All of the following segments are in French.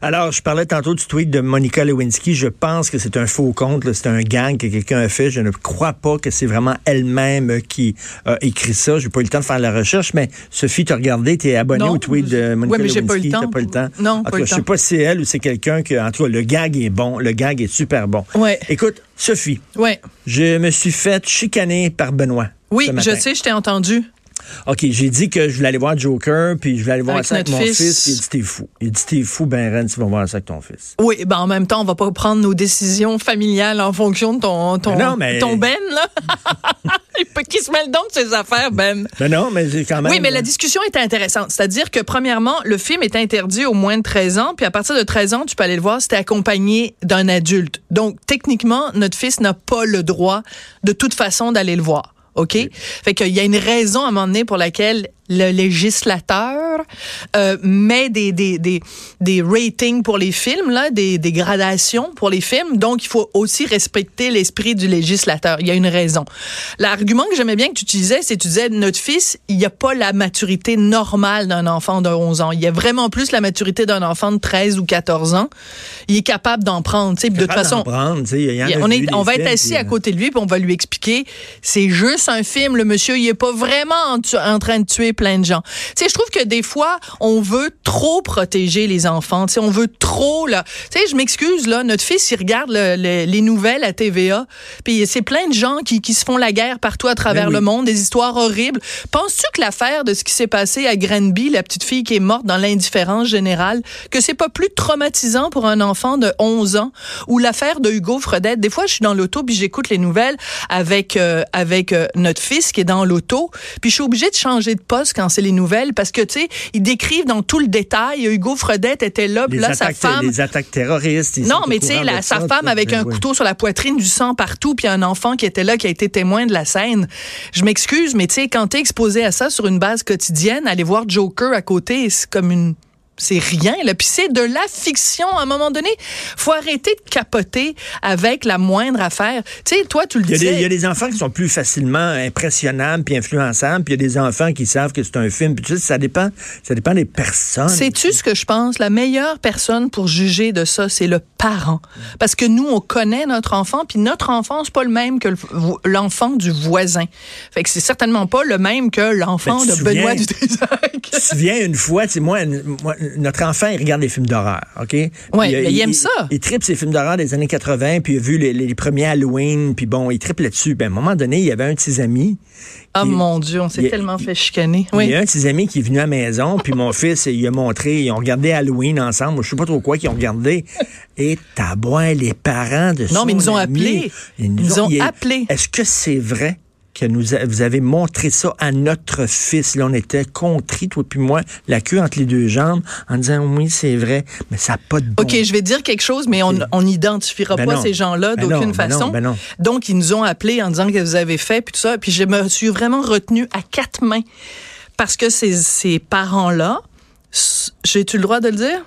Alors, je parlais tantôt du tweet de Monica Lewinsky. Je pense que c'est un faux compte. C'est un gang que quelqu'un a fait. Je ne crois pas que c'est vraiment elle-même qui a écrit ça. Je n'ai pas eu le temps de faire la recherche, mais Sophie, tu as regardé, tu es abonné au tweet de Monica ouais, mais Lewinsky. Pas eu le temps. pas eu le temps? Non, en cas, je sais pas si c'est elle ou c'est quelqu'un que, en tout cas, le gag est bon. Le gag est super bon. Ouais. Écoute, Sophie. Ouais. Je me suis fait chicaner par Benoît. Oui, je sais, je t'ai entendu. OK, j'ai dit que je voulais aller voir Joker, puis je voulais aller voir Avec ça avec mon fils. fils. puis il dit t'es fou. Il dit t'es fou, ben Ren, tu vas voir ça avec ton fils. Oui, ben en même temps, on va pas prendre nos décisions familiales en fonction de ton ton, Mais non, mais- ton Ben là. Il peut qui se mêle donc de ses affaires Ben. Ben non, mais j'ai quand même. Oui, mais la discussion est intéressante. C'est-à-dire que, premièrement, le film est interdit au moins de 13 ans, puis à partir de 13 ans, tu peux aller le voir si t'es accompagné d'un adulte. Donc, techniquement, notre fils n'a pas le droit, de toute façon, d'aller le voir. OK? Fait qu'il y a une raison à un moment donné pour laquelle le législateur euh, met des, des, des, des ratings pour les films, là, des, des gradations pour les films. Donc, il faut aussi respecter l'esprit du législateur. Il y a une raison. L'argument que j'aimais bien que tu utilisais, c'est que tu disais, notre fils, il n'y a pas la maturité normale d'un enfant de 11 ans. Il y a vraiment plus la maturité d'un enfant de 13 ou 14 ans. Il est capable d'en prendre. sais. De toute Capable façon, prendre, y en a on, est, on va être assis puis, à euh, côté de lui puis on va lui expliquer c'est juste un film le monsieur il est pas vraiment en train de tuer plein de gens. Tu sais je trouve que des fois on veut trop protéger les enfants, tu sais on veut trop là. Tu sais je m'excuse là, notre fils il regarde le- le- les nouvelles à TVA puis c'est plein de gens qui, qui se font la guerre partout à travers Ben oui. le monde, des histoires horribles. Penses-tu que l'affaire de ce qui s'est passé à Granby, la petite fille qui est morte dans l'indifférence générale, que c'est pas plus traumatisant pour un enfant de 11 ans ou l'affaire de Hugo Fredette? Des fois, je suis dans l'auto puis j'écoute les nouvelles avec euh, avec euh, notre fils qui est dans l'auto, puis je suis obligée de changer de poste quand c'est les nouvelles parce que tu sais, ils décrivent dans tout le détail. Hugo Fredette était là, puis là sa femme les attaques terroristes. ils non, mais tu sais, sa ça, femme avec un oui. couteau sur la poitrine, du sang partout, puis un enfant qui était là, qui a été témoin de la scène. Je m'excuse, mais tu sais, quand t'es exposé à ça sur une base quotidienne, aller voir Joker à côté, c'est comme une c'est rien là puis c'est de la fiction à un moment donné faut arrêter de capoter avec la moindre affaire tu sais toi tu le Il y, a disais des, il y a des enfants qui sont plus facilement impressionnables puis influençables, puis il y a des enfants qui savent que c'est un film. Puis tu sais, ça dépend, ça dépend des personnes. Sais-tu ce que je pense? La meilleure personne pour juger de ça, c'est le parent. Parce que nous, on connaît notre enfant, puis notre enfant, c'est pas le même que le- l'enfant du voisin. Fait que c'est certainement pas le même que l'enfant de Benoît Dutrisac. Tu te souviens une fois, tu sais, moi, moi, notre enfant, il regarde des films d'horreur, OK? Ouais, euh, mais il aime ça. Il, tripe ces films d'horreur des années 80, puis il a vu les, les premiers Halloween, puis bon, il tripe là-dessus. Ben, à un moment donné, il y avait un de ses amis. Ah Il- mon Dieu, on s'est tellement fait chicaner. Il y Oui. a un de ses amis qui est venu à la maison, puis mon fils, il a montré, ils ont regardé Halloween ensemble, je sais pas trop quoi qu'ils ont regardé. Et tabois, les parents de Non, mais ils nous ont appelés. Ils nous Ils ont appelés. Est-ce que c'est vrai que nous a- vous avez montré ça à notre fils? Là, on était contris, toi puis moi, la queue entre les deux jambes, en disant oui, c'est vrai, mais ça n'a pas de bon OK, je vais dire quelque chose, mais on n'identifiera Ben pas non. ces gens-là Ben d'aucune ben non, façon. non. Donc, ils nous ont appelés en disant que vous avez fait, puis tout ça. Puis je me suis vraiment retenue à quatre mains. Parce que ces, ces parents-là, j'ai-tu le droit de le dire?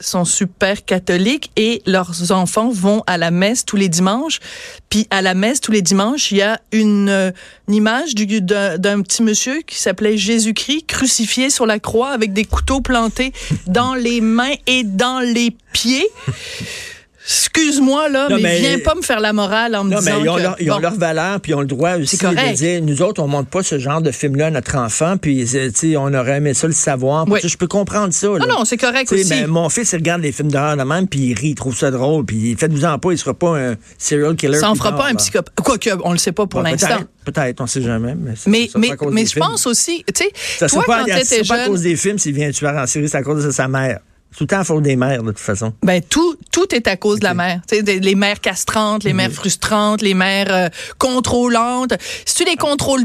Sont super catholiques et leurs enfants vont à la messe tous les dimanches. Puis à la messe tous les dimanches, il y a une, euh, image du- d'un d'un petit monsieur qui s'appelait Jésus-Christ crucifié sur la croix avec des couteaux plantés dans les mains et dans les pieds. Excuse-moi là, Non, mais, mais- viens pas me faire la morale en me Non, mais disant ils ont, que leur, ils ont bon, leur valeur, puis ils ont le droit aussi de dire, nous autres, on montre pas ce genre de film-là à notre enfant, puis euh, on aurait aimé ça le savoir. Oui. Je peux comprendre ça. là. Non, non, c'est correct aussi. mon fils, il regarde des films d'horreur de même, puis il rit, il trouve ça drôle, puis faites-vous en pas, il sera pas un serial killer. ça en fera pas un psychopathe. Quoique, on le sait pas pour Bon, l'instant. Peut-être, on sait jamais. Mais, c'est- Mais, ça, mais, mais je films. pense aussi, tu sais, toi, pas, quand t'étais sera pas à jeune, cause des films s'il vient tuer en série, c'est à cause de sa mère. Tout le temps à faute des mères, de toute façon. Ben tout tout est à cause de la mère. Tu sais, des- les mères castrantes, les mères frustrantes, les mères euh, contrôlantes. Si tu les contrôles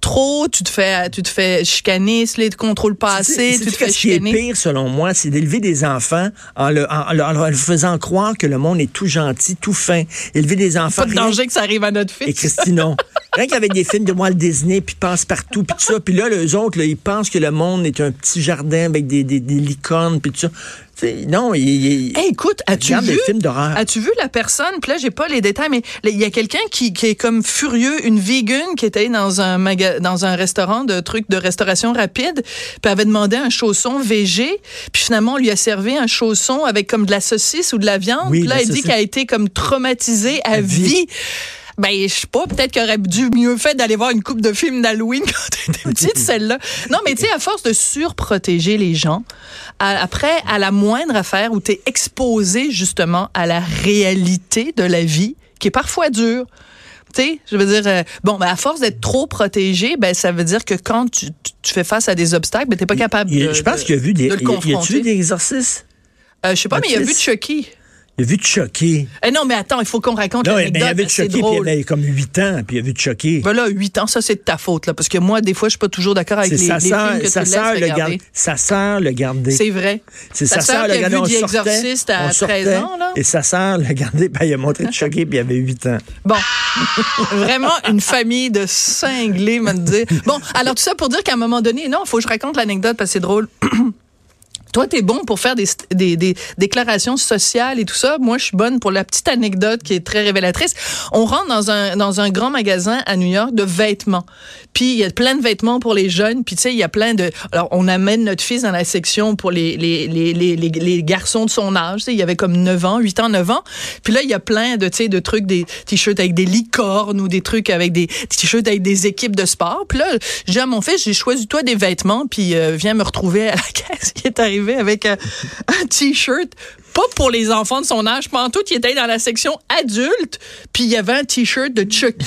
trop, tu te fais tu te fais chicaner. Si tu les contrôles pas assez, tu te fais que Ce qui est chicaner. pire, selon moi, c'est d'élever des enfants en, le- en- en leur- en leur faisant croire que le monde est tout gentil, tout fin. Élever des enfants. Pas de rien- danger que ça arrive à notre Et fils. Christinon. Rien qu'avec des films de Walt Disney, puis pensent partout, puis tout ça. Puis là, les autres, là, ils pensent que le monde est un petit jardin avec des, des, des licornes, puis tout ça. Non, il, écoute, as-tu vu des films d'horreur. As-tu vu la personne? Puis là, j'ai pas les détails, mais il y a quelqu'un qui, qui, est comme furieux, une vegan qui était dans un dans un restaurant de trucs de restauration rapide, puis avait demandé un chausson végé, puis finalement on lui a servi un chausson avec comme de la saucisse ou de la viande. puis là, elle dit qu'elle a été comme traumatisée à, vie ben, je sais pas, peut-être qu'il aurait dû mieux fait d'aller voir une coupe de films d'Halloween quand t'étais petite, celle-là. Non, mais tu sais, à force de surprotéger les gens, après, à la moindre affaire où t'es exposé justement à la réalité de la vie, qui est parfois dure, tu sais, je veux dire, euh, bon, ben, à force d'être trop protégé, ben, ça veut dire que quand tu, fais face à des obstacles, ben, t'es pas capable de, Je pense qu'il a vu des, il, a vu des exercices? Euh, je sais pas, mais il a vu Chucky. Il a vu choquer. Eh non, mais attends, il faut qu'on raconte non, l'anecdote. il a vu choquer, puis il avait comme 8 ans, puis il a vu choquer. Ben là, 8 ans, ça, c'est de ta faute, là, parce que moi, des fois, je suis pas toujours d'accord avec les, les films que sa tu soeur laisses regarder. Le sa sœur le gardait. C'est vrai. C'est sa sœur le gardait. vu The Exorcist à 13 ans, là. Et sa sœur le gardait, ben, il a montré de choquer, puis il avait 8 ans. Bon. Vraiment une famille de cinglés, me dire. Bon, alors tout ça pour dire qu'à un moment donné, non, il faut que je raconte l'anecdote, parce que c'est drôle. Toi, tu es bon pour faire des, déclarations sociales et tout ça. Moi, je suis bonne pour la petite anecdote qui est très révélatrice. On rentre dans un, grand magasin à New York de vêtements. Puis, il y a plein de vêtements pour les jeunes. Puis, tu sais, il y a plein de... Alors, on amène notre fils dans la section pour les, garçons de son âge. Il y avait comme 9 ans, 8 ans, 9 ans. Puis là, il y a plein de, trucs, des t-shirts avec des licornes ou des trucs avec des t-shirts avec des équipes de sport. Puis là, j'ai à mon fils, j'ai choisi toi des vêtements, puis euh, viens me retrouver à la caisse. Il est arrivé avec un, t-shirt pas pour les enfants de son âge. Pendant tout, il était dans la section adulte, puis il y avait un t-shirt de Chucky.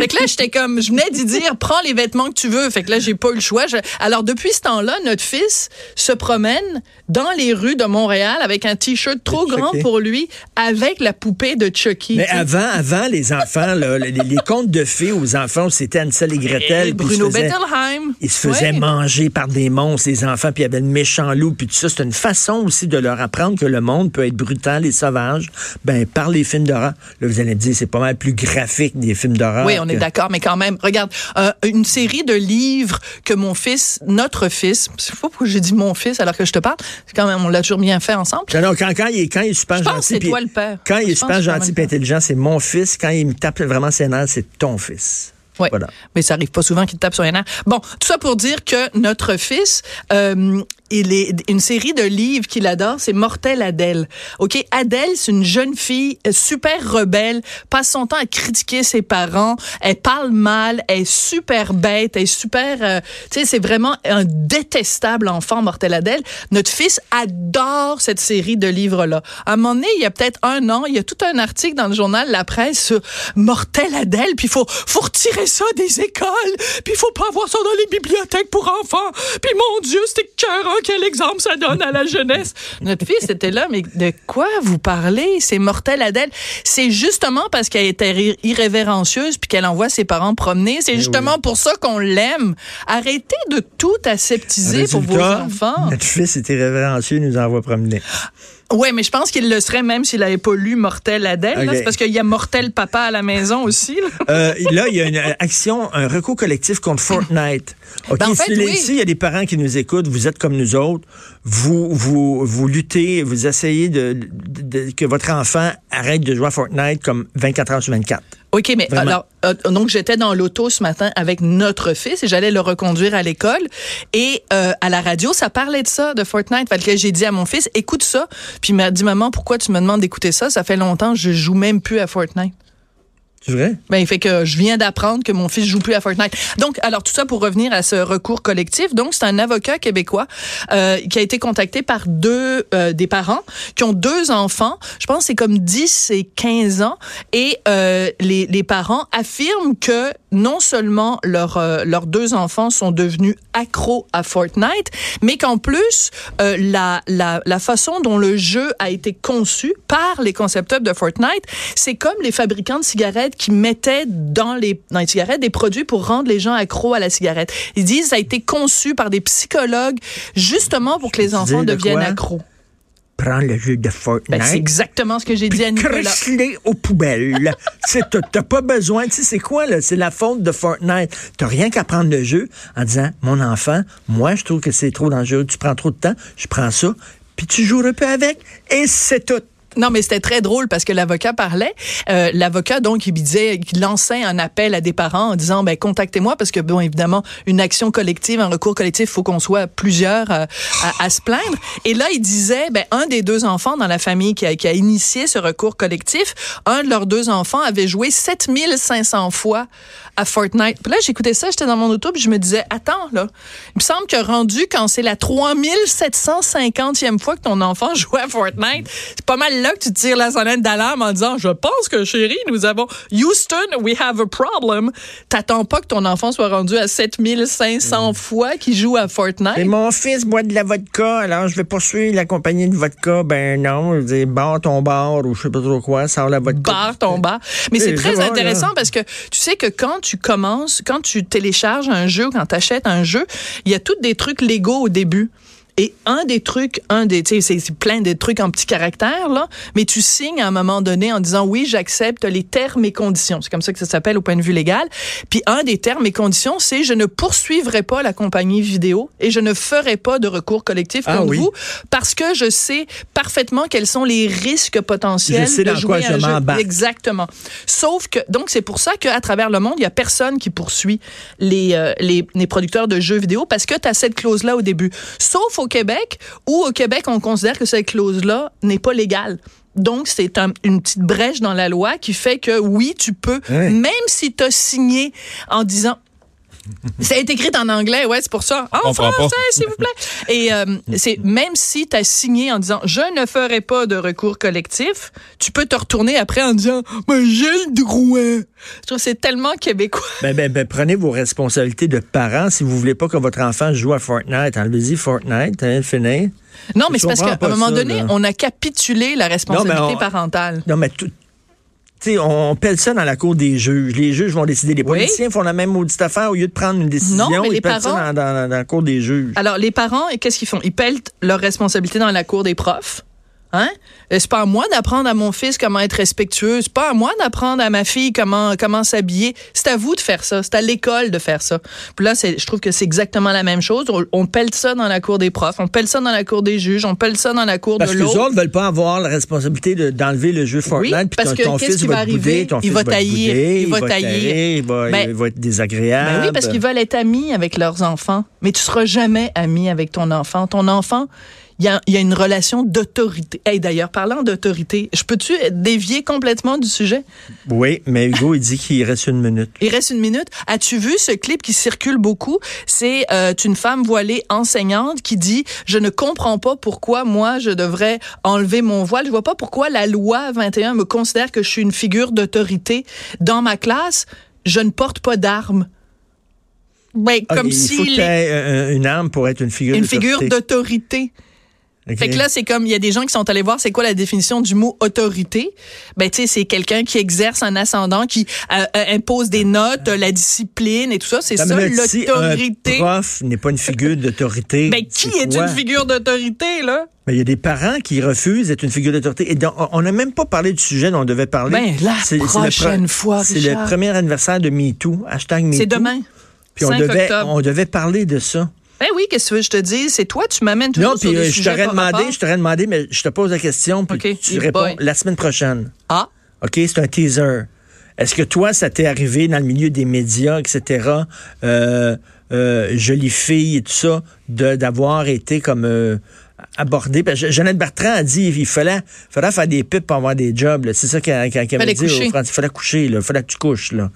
Fait que là, j'étais comme, je venais d'y dire, prends les vêtements que tu veux. Fait que là, j'ai pas eu le choix. Alors, depuis ce temps-là, notre fils se promène dans les rues de Montréal avec un T-shirt trop grand pour lui, avec la poupée de Chucky. Mais avant, avant, les enfants, les, contes de fées aux enfants, c'était Ansel et Gretel. Et Bruno Bettelheim. Ils se faisaient manger par des monstres, les enfants, puis il y avait le méchant loup, puis tout ça. C'est une façon aussi de leur apprendre que le monde peut être brutal et sauvage, ben, par les films d'horreur. Là, vous allez me dire, c'est pas mal plus graphique des films d'horreur. Oui, on est d'accord, mais quand même, regarde, euh, une série de livres que mon fils, notre fils, c'est pas pourquoi j'ai dit mon fils alors que je te parle, quand même, on l'a toujours bien fait ensemble. Non, quand, quand, il, quand il est super je gentil. c'est toi le père. Quand il est super gentil et intelligent, c'est mon fils. Quand il me tape vraiment ses nerfs, c'est ton fils. Oui, voilà. mais ça arrive pas souvent qu'il tape sur les nerfs. Bon, tout ça pour dire que notre fils, euh, il est une série de livres qu'il adore, c'est Mortel Adèle. OK, Adèle, c'est une jeune fille euh, super rebelle, passe son temps à critiquer ses parents, elle parle mal, elle est super bête, elle est super euh, tu sais, c'est vraiment un détestable enfant Mortel Adèle. Notre fils adore cette série de livres là. À un moment donné, il y a peut-être un an, il y a tout un article dans le journal La Presse sur Mortel Adèle, puis faut faut retirer ça des écoles, puis faut pas avoir ça dans les bibliothèques pour enfants. Puis mon dieu, c'était cœur quel exemple ça donne à la jeunesse. Notre fils était là, mais de quoi vous parlez? C'est mortel, Adèle. C'est justement parce qu'elle était irrévérencieuse puis qu'elle envoie ses parents promener. C'est eh justement pour ça qu'on l'aime. Arrêtez de tout aseptiser pour vos enfants. Notre fils est irrévérencieux, nous envoie promener. Oui, mais je pense qu'il le serait même s'il n'avait pas lu Mortel Adèle. C'est parce qu'il y a Mortel Papa à la maison aussi. Là. Euh, là, il y a une action, un recours collectif contre Fortnite. OK, ben, si, il y a des parents qui nous écoutent, vous êtes comme nous autres, vous vous vous luttez, vous essayez de, que votre enfant arrête de jouer à Fortnite comme 24 heures sur 24. OK, mais alors, euh, donc j'étais dans l'auto ce matin avec notre fils et j'allais le reconduire à l'école et euh, à la radio, ça parlait de ça, de Fortnite. Fait que j'ai dit à mon fils, écoute ça. Puis il m'a dit, maman, pourquoi tu me demandes d'écouter ça? Ça fait longtemps, je joue même plus à Fortnite. C'est vrai? Ben, il fait que je viens d'apprendre que mon fils joue plus à Fortnite. Donc, alors tout ça pour revenir à ce recours collectif. Donc, c'est un avocat québécois euh, qui a été contacté par deux euh, des parents qui ont deux enfants. Je pense que c'est comme 10 et 15 ans. Et euh, les, les parents affirment que non seulement leurs euh, leurs deux enfants sont devenus accros à Fortnite, mais qu'en plus euh, la, la la façon dont le jeu a été conçu par les concepteurs de Fortnite, c'est comme les fabricants de cigarettes qui mettaient dans les, dans les cigarettes des produits pour rendre les gens accros à la cigarette. Ils disent ça a été conçu par des psychologues justement pour que les enfants deviennent accros prends le jeu de Fortnite. Ben, c'est exactement ce que j'ai dit à Nicolas. aux poubelles. T'as pas besoin. Tu sais, c'est quoi, là? C'est la faute de Fortnite. T'as rien qu'à prendre le jeu en disant, mon enfant, moi, je trouve que c'est trop dangereux. Tu prends trop de temps. Je prends ça puis tu joues un peu avec, et c'est tout. Non, mais c'était très drôle parce que l'avocat parlait. Euh, l'avocat, donc, il disait, qu'il lançait un appel à des parents en disant, ben, contactez-moi parce que, bon, évidemment, une action collective, un recours collectif, il faut qu'on soit plusieurs euh, à, à, se plaindre. Et là, il disait, ben, un des deux enfants dans la famille qui a, qui a initié ce recours collectif, un de leurs deux enfants avait joué 7500 fois à Fortnite. Puis là, j'écoutais ça, j'étais dans mon auto, puis je me disais, attends, là, il me semble que rendu quand c'est la 3750e fois que ton enfant joue à Fortnite, c'est pas mal là que tu tires la sonnette d'alarme en disant, je pense que chérie, nous avons Houston, we have a problem. T'attends pas que ton enfant soit rendu à 7500 mm. fois qu'il joue à Fortnite? Et mon fils boit de la vodka, alors je vais poursuivre la compagnie de vodka. Ben non, je dis, barre ton bar ou je sais pas trop quoi, sors la vodka. Barre ton bar. Mais c'est très intéressant parce que tu sais que quand tu commences, quand tu télécharges un jeu, quand tu achètes un jeu, il y a tous des trucs légaux au début. Et un des trucs, un des, tu sais, c'est plein de trucs en petits caractères, là, mais tu signes à un moment donné en disant oui, j'accepte les termes et conditions. C'est comme ça que ça s'appelle au point de vue légal. Puis un des termes et conditions, c'est je ne poursuivrai pas la compagnie vidéo et je ne ferai pas de recours collectif ah contre vous parce que je sais parfaitement quels sont les risques potentiels je sais de jouer quoi un jeu. Exactement. Sauf que, donc, c'est pour ça qu'à travers le monde, il y a personne qui poursuit les, euh, les, les producteurs de jeux vidéo parce que tu as cette clause-là au début. Sauf au Québec, où au Québec, on considère que cette clause-là n'est pas légale. Donc, c'est une petite brèche dans la loi qui fait que oui, tu peux, même si tu as signé en disant ça été écrit en anglais, ouais, c'est pour ça. En français, s'il vous plaît. Et euh, c'est même si tu as signé en disant je ne ferai pas de recours collectif, tu peux te retourner après en disant mais j'ai le droit. Je trouve c'est tellement québécois. Ben, ben, ben, prenez vos responsabilités de parents. Si vous voulez pas que votre enfant joue à Fortnite, enlevez-y Fortnite, hein, fini. Non, mais c'est parce qu'à un moment donné, on a capitulé la responsabilité parentale. Non, mais tout, on pèle ça dans la cour des juges. Les juges vont décider. Les policiers font la même maudite affaire au lieu de prendre une décision. Non, mais les ils parents... ça dans, la cour des juges. Alors, les parents, qu'est-ce qu'ils font? Ils pèlent leur responsabilité dans la cour des profs. Hein? C'est pas à moi d'apprendre à mon fils comment être respectueux. C'est pas à moi d'apprendre à ma fille comment comment s'habiller. C'est à vous de faire ça. C'est à l'école de faire ça. Puis là, je trouve que c'est exactement la même chose. On, pèle ça dans la cour des profs, on pèle ça dans la cour des juges, on pèle ça dans la cour de l'autre. Parce que les autres veulent pas avoir la responsabilité d'enlever le jeu Fortnite. Oui, parce que qu'est-ce qui va arriver? il va tailler. Il va tailler. Il va être désagréable. Ben oui, parce qu'ils veulent être amis avec leurs enfants. Mais tu seras jamais ami avec ton enfant. Ton enfant, il y a, y a, une relation d'autorité. Hey, d'ailleurs, parlant d'autorité, je peux-tu dévier complètement du sujet? Oui, mais Hugo, il dit qu'il reste une minute. Il reste une minute. As-tu vu ce clip qui circule beaucoup? C'est euh, une femme voilée enseignante qui dit, je ne comprends pas pourquoi moi, je devrais enlever mon voile. Je vois pas pourquoi la loi 21 me considère que je suis une figure d'autorité dans ma classe. Je ne porte pas d'armes. Ben, comme il faut qu'il ait une arme pour être une figure Une figure d'autorité. Fait que là, c'est comme, il y a des gens qui sont allés voir c'est quoi la définition du mot autorité. Ben, tu sais, c'est quelqu'un qui exerce un ascendant, qui euh, euh, impose des notes, la discipline et tout ça. C'est ça, l'autorité. un prof n'est pas une figure d'autorité. Ben, qui est, une figure d'autorité, là? Ben, il y a des parents qui refusent d'être une figure d'autorité. Et on n'a même pas parlé du sujet dont on devait parler. Ben, la prochaine fois, C'est le premier anniversaire de MeToo. Hashtag MeToo. C'est demain. Puis on devait, on devait parler de ça. Ben oui, qu'est-ce que tu veux je te dis? C'est toi, tu m'amènes toujours non, sur des euh, je t'aurais demandé, je t'aurais demandé, mais je te pose la question, puis tu réponds la semaine prochaine. Ah. OK, c'est un teaser. Est-ce que toi, ça t'est arrivé dans le milieu des médias, etc., euh, euh, jolie fille et tout ça, d'avoir été comme euh, abordé. Jeannette Bertrand a dit il fallait, fallait faire des pipes pour avoir des jobs. C'est ça qu'elle avait dit. il fallait coucher. Il fallait que tu couches. Là.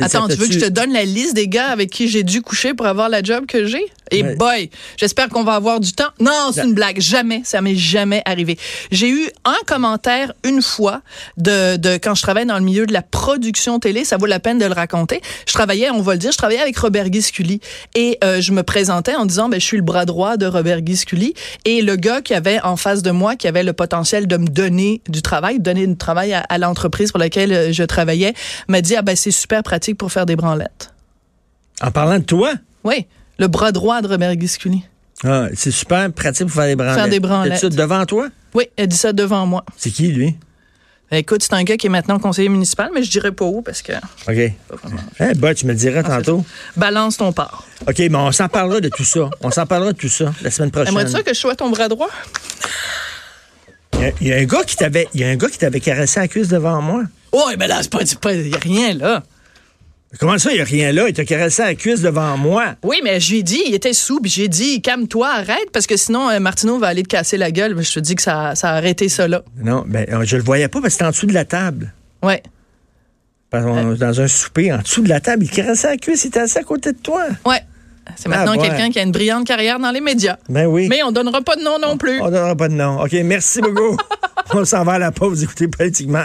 Attends, tu veux que je te donne la liste des gars avec qui j'ai dû coucher pour avoir la job que j'ai? Et boy, j'espère qu'on va avoir du temps. Non, c'est une blague. Jamais. Ça m'est jamais arrivé. J'ai eu un commentaire une fois de, de quand je travaillais dans le milieu de la production télé. Ça vaut la peine de le raconter. Je travaillais, on va le dire, je travaillais avec Robert Guisculi. Et euh, je me présentais en disant, ben, je suis le bras droit de Robert Guisculi. Et le gars qui avait en face de moi, qui avait le potentiel de me donner du travail, donner du travail à, à l'entreprise pour laquelle euh, je travaillais, m'a dit, ah ben, c'est super pratique pour faire des branlettes. En parlant de toi? Oui, le bras droit de Robert Guisculi. Ah, c'est super pratique pour faire des branlettes. Faire des branlettes. ça devant toi? Oui, elle dit ça devant moi. C'est qui, lui? Écoute, c'est un gars qui est maintenant conseiller municipal, mais je dirais pas où parce que. OK. Eh, bah, tu me le diras tantôt. Balance ton part. OK, mais on s'en parlera de tout ça. On s'en parlera de tout ça la semaine prochaine. Aimerais-tu ça que je sois ton bras droit? Il y a, il y a un gars qui t'avait, il y a un gars qui t'avait caressé la cuisse devant moi. Oui, mais là, c'est pas, pas, y a rien, là. Comment ça, il n'y a rien là? Il t'a caressé la cuisse devant moi. Oui, mais je lui ai dit, il était sous, puis j'ai dit, calme-toi, arrête, parce que sinon, euh, Martineau va aller te casser la gueule. Je te dis que ça, ça a arrêté ça, là. Non, ben, euh, je le voyais pas parce que c'était en dessous de la table. Parce qu'on- Dans un souper, en dessous de la table, il caressait la cuisse, il était assis à côté de toi. Ouais. C'est maintenant Ah, ouais. quelqu'un qui a une brillante carrière dans les médias. Ben oui. Mais on donnera pas de nom non plus. On donnera pas de nom. OK, merci beaucoup. on s'en va à la pause, écoutez politiquement